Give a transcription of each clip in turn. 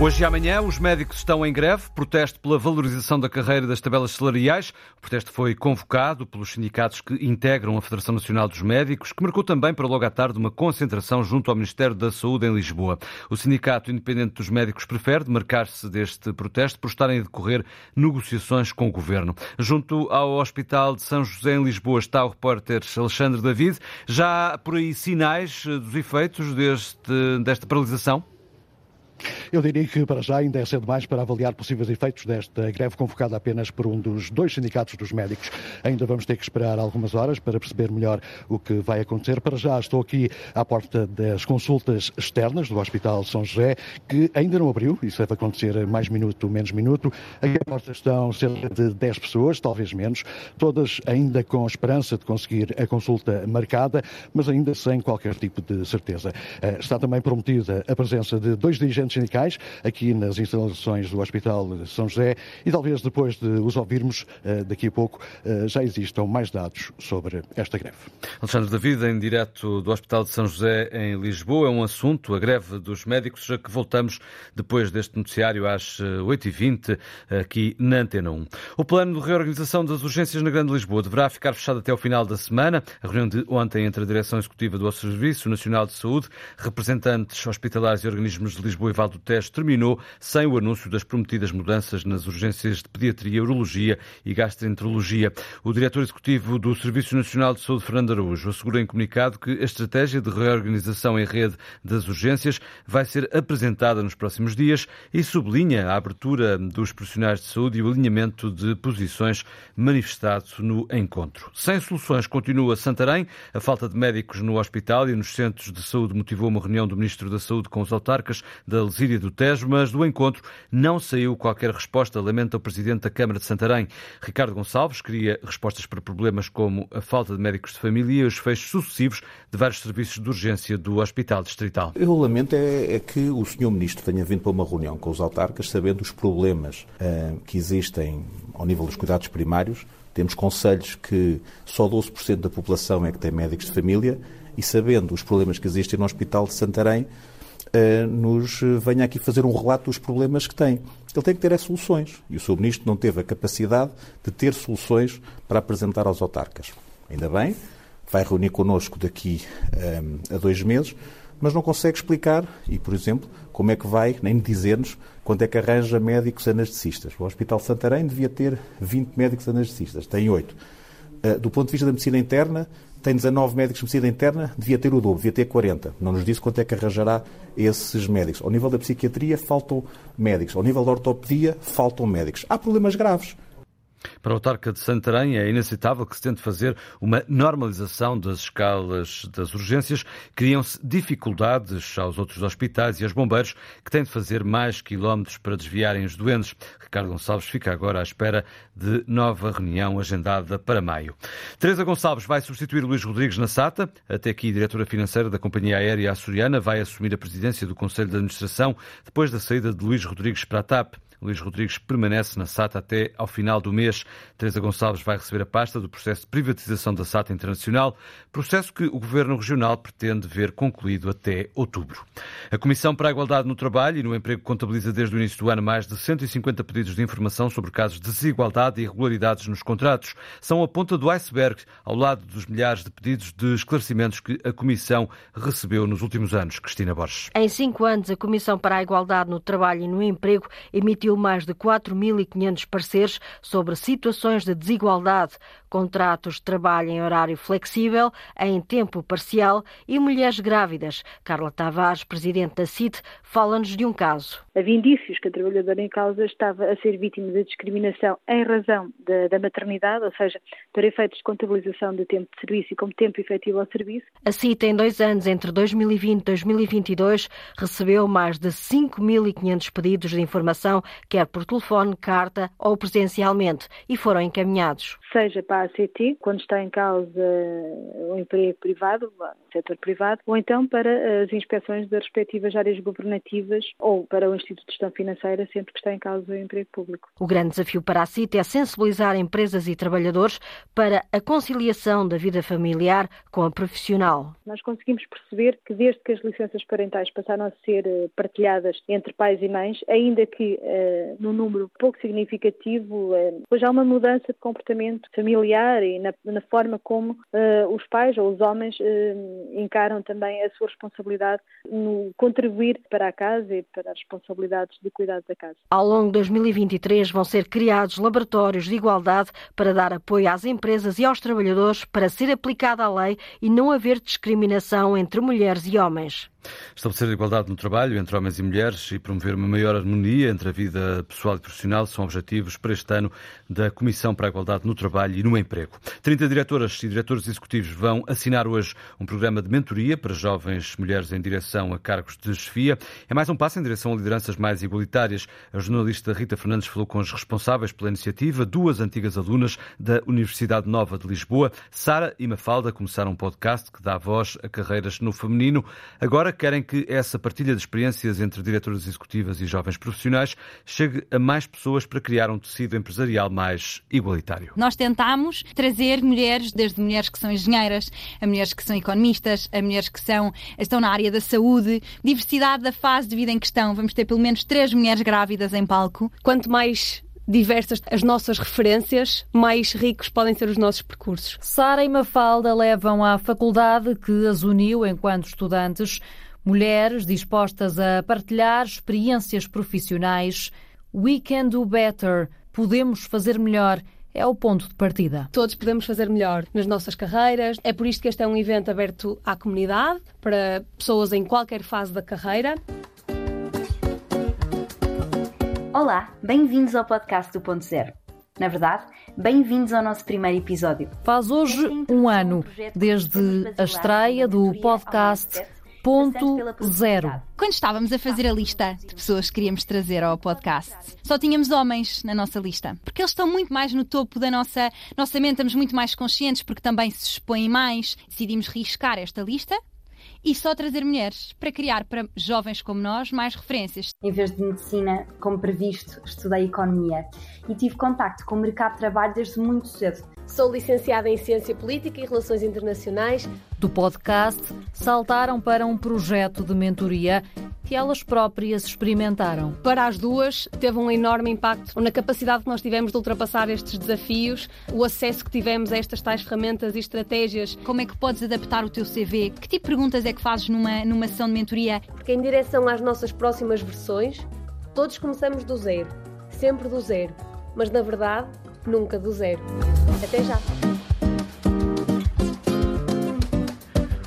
Hoje e amanhã os médicos estão em greve, protesto pela valorização da carreira das tabelas salariais. O protesto foi convocado pelos sindicatos que integram a Federação Nacional dos Médicos, que marcou também para logo à tarde uma concentração junto ao Ministério da Saúde em Lisboa. O Sindicato Independente dos Médicos prefere demarcar-se deste protesto por estarem a decorrer negociações com o Governo. Junto ao Hospital de São José em Lisboa está o repórter Alexandre David. Já há por aí sinais dos efeitos deste, desta paralisação? Eu diria que para já ainda é cedo demais para avaliar possíveis efeitos desta greve convocada apenas por um dos dois sindicatos dos médicos. Ainda vamos ter que esperar algumas horas para perceber melhor o que vai acontecer. Para já estou aqui à porta das consultas externas do Hospital São José, que ainda não abriu, isso deve acontecer mais minuto, menos minuto. Aqui à porta estão cerca de 10 pessoas, talvez menos, todas ainda com esperança de conseguir a consulta marcada, mas ainda sem qualquer tipo de certeza. Eh, está também prometida a presença de dois dirigentes sindicais aqui nas instalações do Hospital São José e talvez depois de os ouvirmos eh, daqui a pouco eh, já existam mais dados sobre esta greve. Alexandre David, em direto do Hospital de São José em Lisboa, é um assunto, a greve dos médicos, já que voltamos depois deste noticiário às 8h20 eh, aqui na Antena 1. O plano de reorganização das urgências na Grande Lisboa deverá ficar fechado até ao final da semana. A reunião de ontem entre a Direção Executiva do Serviço Nacional de Saúde, representantes hospitalares e organismos de Lisboa e Val do Tejo terminou sem o anúncio das prometidas mudanças nas urgências de pediatria, urologia e gastroenterologia. O diretor executivo do Serviço Nacional de Saúde, Fernando Araújo, assegurou em comunicado que a estratégia de reorganização em rede das urgências vai ser apresentada nos próximos dias e sublinha a abertura dos profissionais de saúde e o alinhamento de posições manifestado no encontro. Sem soluções continua Santarém. A falta de médicos no hospital e nos centros de saúde motivou uma reunião do Ministro da Saúde com os autarcas da Lesíria do Tejo, mas do encontro não saiu qualquer resposta, lamenta o Presidente da Câmara de Santarém. Ricardo Gonçalves queria respostas para problemas como a falta de médicos de família e os fechos sucessivos de vários serviços de urgência do Hospital Distrital. Eu lamento é, é que o Sr. Ministro tenha vindo para uma reunião com os autarcas sabendo os problemas uh, que existem ao nível dos cuidados primários. Temos conselhos que só 12% da população é que tem médicos de família e sabendo os problemas que existem no Hospital de Santarém, uh, nos venha aqui fazer um relato dos problemas que tem. Ele tem que ter as soluções. E o Sr. Ministro não teve a capacidade de ter soluções para apresentar aos autarcas. Ainda bem, vai reunir connosco daqui um, a dois meses, mas não consegue explicar, e, por exemplo, como é que vai, nem dizer-nos quando é que arranja médicos anestesistas. O Hospital Santarém devia ter 20 médicos anestesistas, tem 8. Uh, do ponto de vista da medicina interna, tem 19 médicos de medicina interna, devia ter o dobro, devia ter 40. Não nos disse quanto é que arranjará esses médicos. Ao nível da psiquiatria, faltam médicos. Ao nível da ortopedia, faltam médicos. Há problemas graves. Para o autarca de Santarém é inaceitável que se tente fazer uma normalização das escalas das urgências. Criam-se dificuldades aos outros hospitais e aos bombeiros que têm de fazer mais quilómetros para desviarem os doentes. Ricardo Gonçalves fica agora à espera de nova reunião agendada para maio. Teresa Gonçalves vai substituir Luís Rodrigues na SATA. Até aqui, diretora financeira da Companhia Aérea Açoriana vai assumir a presidência do Conselho de Administração depois da saída de Luís Rodrigues para a TAP. Luís Rodrigues permanece na SATA até ao final do mês. Teresa Gonçalves vai receber a pasta do processo de privatização da SATA Internacional, processo que o Governo Regional pretende ver concluído até outubro. A Comissão para a Igualdade no Trabalho e no Emprego contabiliza desde o início do ano mais de 150 pedidos de informação sobre casos de desigualdade e irregularidades nos contratos. São a ponta do iceberg, ao lado dos milhares de pedidos de esclarecimentos que a Comissão recebeu nos últimos anos. Cristina Borges. Em cinco anos, a Comissão para a Igualdade no Trabalho e no Emprego emitiu emitiu mais de 4.500 pareceres sobre situações de desigualdade, contratos de trabalho em horário flexível, em tempo parcial e mulheres grávidas. Carla Tavares, presidente da CIT, fala-nos de um caso. Havia indícios que a trabalhadora em causa estava a ser vítima de discriminação em razão da, da maternidade, ou seja, para efeitos de contabilização do tempo de serviço e como tempo efetivo ao serviço. A CIT, em dois anos, entre 2020 e 2022, recebeu mais de 5.500 pedidos de informação quer por telefone, carta ou presencialmente. e foram encaminhados. Seja para a ACT, quando está em causa o emprego privado, o setor privado, ou então para as inspeções das respectivas áreas governativas ou para o Instituto de Gestão Financeira, sempre que está em causa o emprego público. O grande desafio para a CIT é sensibilizar empresas e trabalhadores para a conciliação da vida familiar com a profissional. Nós conseguimos perceber que desde que as licenças parentais passaram a ser eh, partilhadas entre pais e mães, ainda que uh, num número pouco significativo, uh, hoje há uma mudança de comportamento familiar e na, na forma como uh, os pais ou os homens encaram também a sua responsabilidade no contribuir para a casa e para as responsabilidades de cuidado da casa. Ao longo de 2023 vão ser criados laboratórios de igualdade para dar apoio às empresas e aos trabalhadores para ser aplicada a lei e não haver discriminação entre mulheres e homens. Estabelecer a igualdade no trabalho entre homens e mulheres e promover uma maior harmonia entre a vida pessoal e profissional são objetivos para este ano da Comissão para a Igualdade no Trabalho e no Emprego. 30 diretoras e diretores executivos vão assinar hoje um programa de mentoria para jovens mulheres em direção a cargos de chefia. É mais um passo em direção a lideranças mais igualitárias. A jornalista Rita Fernandes falou com os responsáveis pela iniciativa, duas antigas alunas da Universidade Nova de Lisboa. Sara e Mafalda começaram um podcast que dá voz a carreiras no feminino. Agora Agora querem que essa partilha de experiências entre diretoras executivas e jovens profissionais chegue a mais pessoas para criar um tecido empresarial mais igualitário. Nós tentamos trazer mulheres, desde mulheres que são engenheiras, a mulheres que são economistas, a mulheres que são, estão na área da saúde, diversidade da fase de vida em questão. Vamos ter pelo menos três mulheres grávidas em palco. Quanto mais diversas as nossas referências, mais ricos podem ser os nossos percursos. Sara e Mafalda levam à faculdade que as uniu enquanto estudantes mulheres dispostas a partilhar experiências profissionais. We can do better. Podemos fazer melhor é o ponto de partida. Todos podemos fazer melhor nas nossas carreiras. É por isto que este é um evento aberto à comunidade, para pessoas em qualquer fase da carreira. Olá, bem-vindos ao podcast do Ponto Zero. Na verdade, bem-vindos ao nosso primeiro episódio. Faz hoje um ano desde a estreia do podcast Ponto Zero. Quando estávamos a fazer a lista de pessoas que queríamos trazer ao podcast, só tínhamos homens na nossa lista. Porque eles estão muito mais no topo da nossa, nossa mente, estamos muito mais conscientes porque também se expõem mais. Decidimos riscar esta lista e só trazer mulheres para criar para jovens como nós mais referências. Em vez de medicina, como previsto, estudei economia e tive contacto com o mercado de trabalho desde muito cedo. Sou licenciada em Ciência Política e Relações Internacionais. Do podcast, saltaram para um projeto de mentoria que elas próprias experimentaram. Para as duas, teve um enorme impacto na capacidade que nós tivemos de ultrapassar estes desafios, o acesso que tivemos a estas tais ferramentas e estratégias. Como é que podes adaptar o teu CV? Que tipo de perguntas é que fazes numa, numa sessão de mentoria? Porque em direção às nossas próximas versões, todos começamos do zero, sempre do zero, mas na verdade nunca do zero. Até já!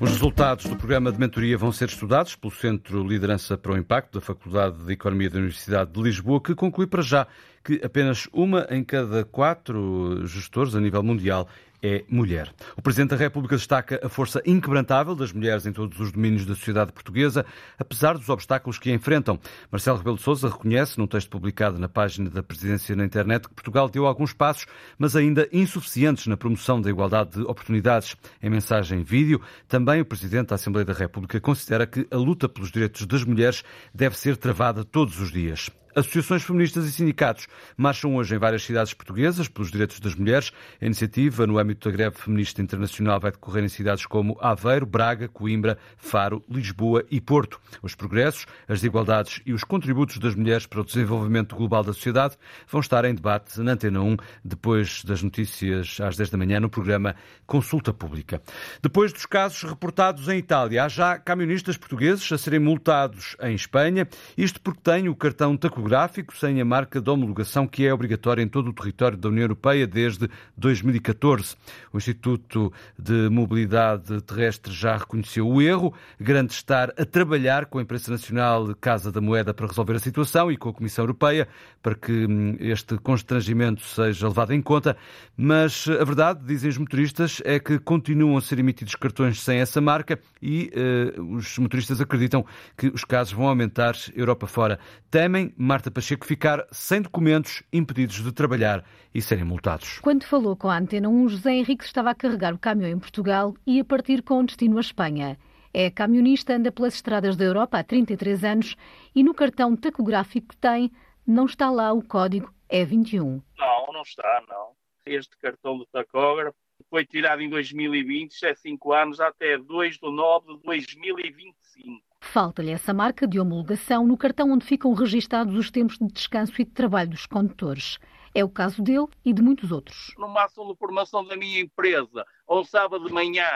Os resultados do programa de mentoria vão ser estudados pelo Centro Liderança para o Impacto da Faculdade de Economia da Universidade de Lisboa, que conclui para já que apenas uma em cada quatro gestores a nível mundial é mulher. O Presidente da República destaca a força inquebrantável das mulheres em todos os domínios da sociedade portuguesa, apesar dos obstáculos que enfrentam. Marcelo Rebelo de Sousa reconhece, num texto publicado na página da Presidência na internet, que Portugal deu alguns passos, mas ainda insuficientes na promoção da igualdade de oportunidades. Em mensagem vídeo, também o Presidente da Assembleia da República considera que a luta pelos direitos das mulheres deve ser travada todos os dias. Associações feministas e sindicatos marcham hoje em várias cidades portuguesas pelos direitos das mulheres. A iniciativa, no âmbito da greve feminista internacional, vai decorrer em cidades como Aveiro, Braga, Coimbra, Faro, Lisboa e Porto. Os progressos, as desigualdades e os contributos das mulheres para o desenvolvimento global da sociedade vão estar em debate na Antena 1, depois das notícias às 10 da manhã, no programa Consulta Pública. Depois dos casos reportados em Itália, há já camionistas portugueses a serem multados em Espanha, isto porque têm o cartão tacográfico topográfico sem a marca de homologação que é obrigatória em todo o território da União Europeia desde 2014. O Instituto de Mobilidade Terrestre já reconheceu o erro, garante estar a trabalhar com a imprensa nacional Casa da Moeda para resolver a situação e com a Comissão Europeia para que hum, este constrangimento seja levado em conta, mas a verdade, dizem os motoristas, é que continuam a ser emitidos cartões sem essa marca e uh, os motoristas acreditam que os casos vão aumentar Europa fora. Temem Marta Pacheco ficar sem documentos, impedidos de trabalhar e serem multados. Quando falou com a Antena 1, José Henrique estava a carregar o caminhão em Portugal e a partir com destino à Espanha. É camionista, anda pelas estradas da Europa há 33 anos e no cartão tacográfico que tem não está lá o código E21. Não, não está, não. Este cartão de tacógrafo foi tirado em 2020, já é 5 anos, até 2 de 9 de 2025. Falta-lhe essa marca de homologação no cartão onde ficam registados os tempos de descanso e de trabalho dos condutores. É o caso dele e de muitos outros. Numa ação de formação da minha empresa, um sábado de manhã,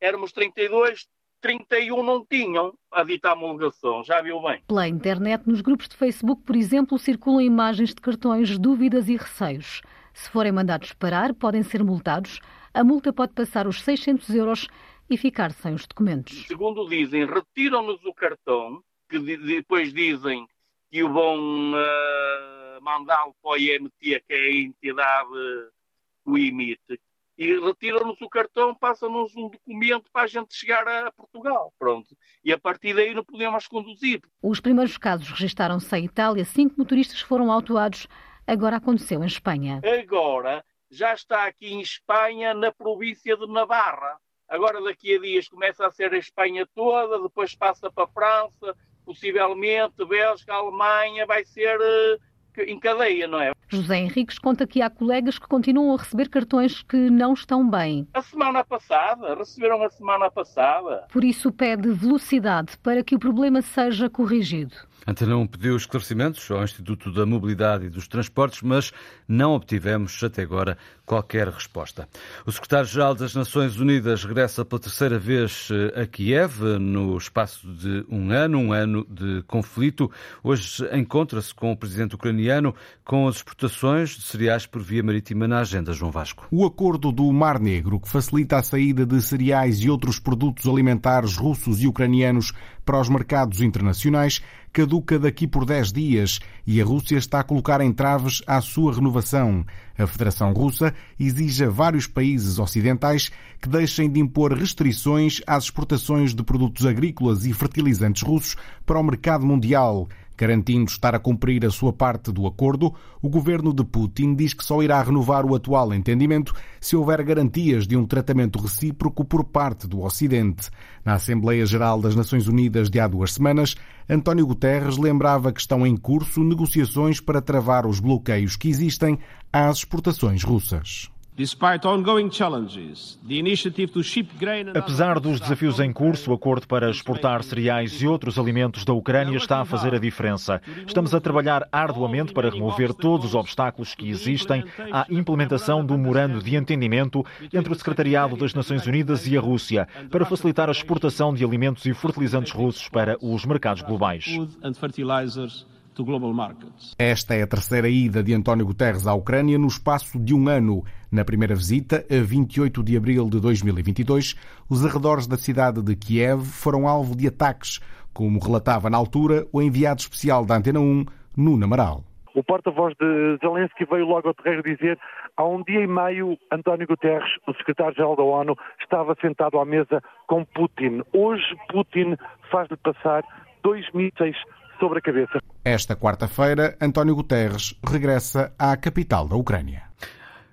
éramos 32, 31 não tinham a dita homologação, já viu bem. Pela internet, nos grupos de Facebook, por exemplo, circulam imagens de cartões, dúvidas e receios. Se forem mandados parar, podem ser multados. A multa pode passar os 600 euros e ficar sem os documentos. Segundo dizem, retiram-nos o cartão, que depois dizem que o vão uh, mandá-lo para o IMT, que é a entidade que o emite, e retiram-nos o cartão, passam-nos um documento para a gente chegar a Portugal. Pronto. E a partir daí não podemos conduzir. Os primeiros casos registaram-se em Itália. Cinco motoristas foram autuados. Agora aconteceu em Espanha. Agora já está aqui em Espanha, na província de Navarra. Agora daqui a dias começa a ser a Espanha toda, depois passa para a França, possivelmente Bélgica, Alemanha, vai ser uh, em cadeia, não é? José Henriques conta que há colegas que continuam a receber cartões que não estão bem. A semana passada, receberam a semana passada. Por isso pede velocidade para que o problema seja corrigido. Antena 1 pediu esclarecimentos ao Instituto da Mobilidade e dos Transportes, mas não obtivemos até agora qualquer resposta. O secretário-geral das Nações Unidas regressa pela terceira vez eh, a Kiev, no espaço de um ano, um ano de conflito. Hoje encontra-se com o presidente ucraniano com as exportações de cereais por via marítima na agenda, João Vasco. O acordo do Mar Negro, que facilita a saída de cereais e outros produtos alimentares russos e ucranianos para os mercados internacionais, caduca daqui por 10 dias e a Rússia está a colocar entraves à sua renovação. A Federação Russa exige a vários países ocidentais que deixem de impor restrições às exportações de produtos agrícolas e fertilizantes russos para o mercado mundial. Garantindo estar a cumprir a sua parte do acordo, o governo de Putin diz que só irá renovar o atual entendimento se houver garantias de um tratamento recíproco por parte do Ocidente. Na Assembleia Geral das Nações Unidas de há duas semanas, António Guterres lembrava que estão em curso negociações para travar os bloqueios que existem às exportações russas. Apesar dos desafios em curso, o acordo para exportar cereais e outros alimentos da Ucrânia está a fazer a diferença. Estamos a trabalhar arduamente para remover todos os obstáculos que existem à implementação do memorando de entendimento entre o Secretariado das Nações Unidas e a Rússia, para facilitar a exportação de alimentos e fertilizantes russos para os mercados globais. Esta é a terceira ida de António Guterres à Ucrânia no espaço de um ano. Na primeira visita, a 28 de abril de 2022, os arredores da cidade de Kiev foram alvo de ataques, como relatava na altura o enviado especial da Antena 1, Nuno Amaral. O porta-voz de Zelensky veio logo ao terreiro dizer há um dia e meio António Guterres, o secretário-geral da ONU, estava sentado à mesa com Putin. Hoje Putin faz-lhe passar dois mísseis sobre a cabeça. Esta quarta-feira, António Guterres regressa à capital da Ucrânia.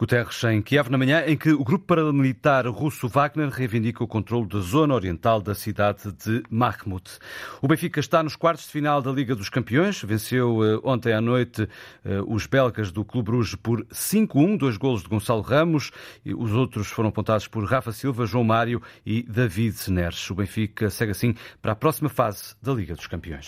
Guterres em Kiev na manhã em que o grupo paramilitar russo Wagner reivindica o controle da zona oriental da cidade de Bakhmut. O Benfica está nos quartos de final da Liga dos Campeões. Venceu eh, ontem à noite eh, os belgas do Clube Bruges por 5-1, dois golos de Gonçalo Ramos. E os outros foram apontados por Rafa Silva, João Mário e David Neres. O Benfica segue assim para a próxima fase da Liga dos Campeões.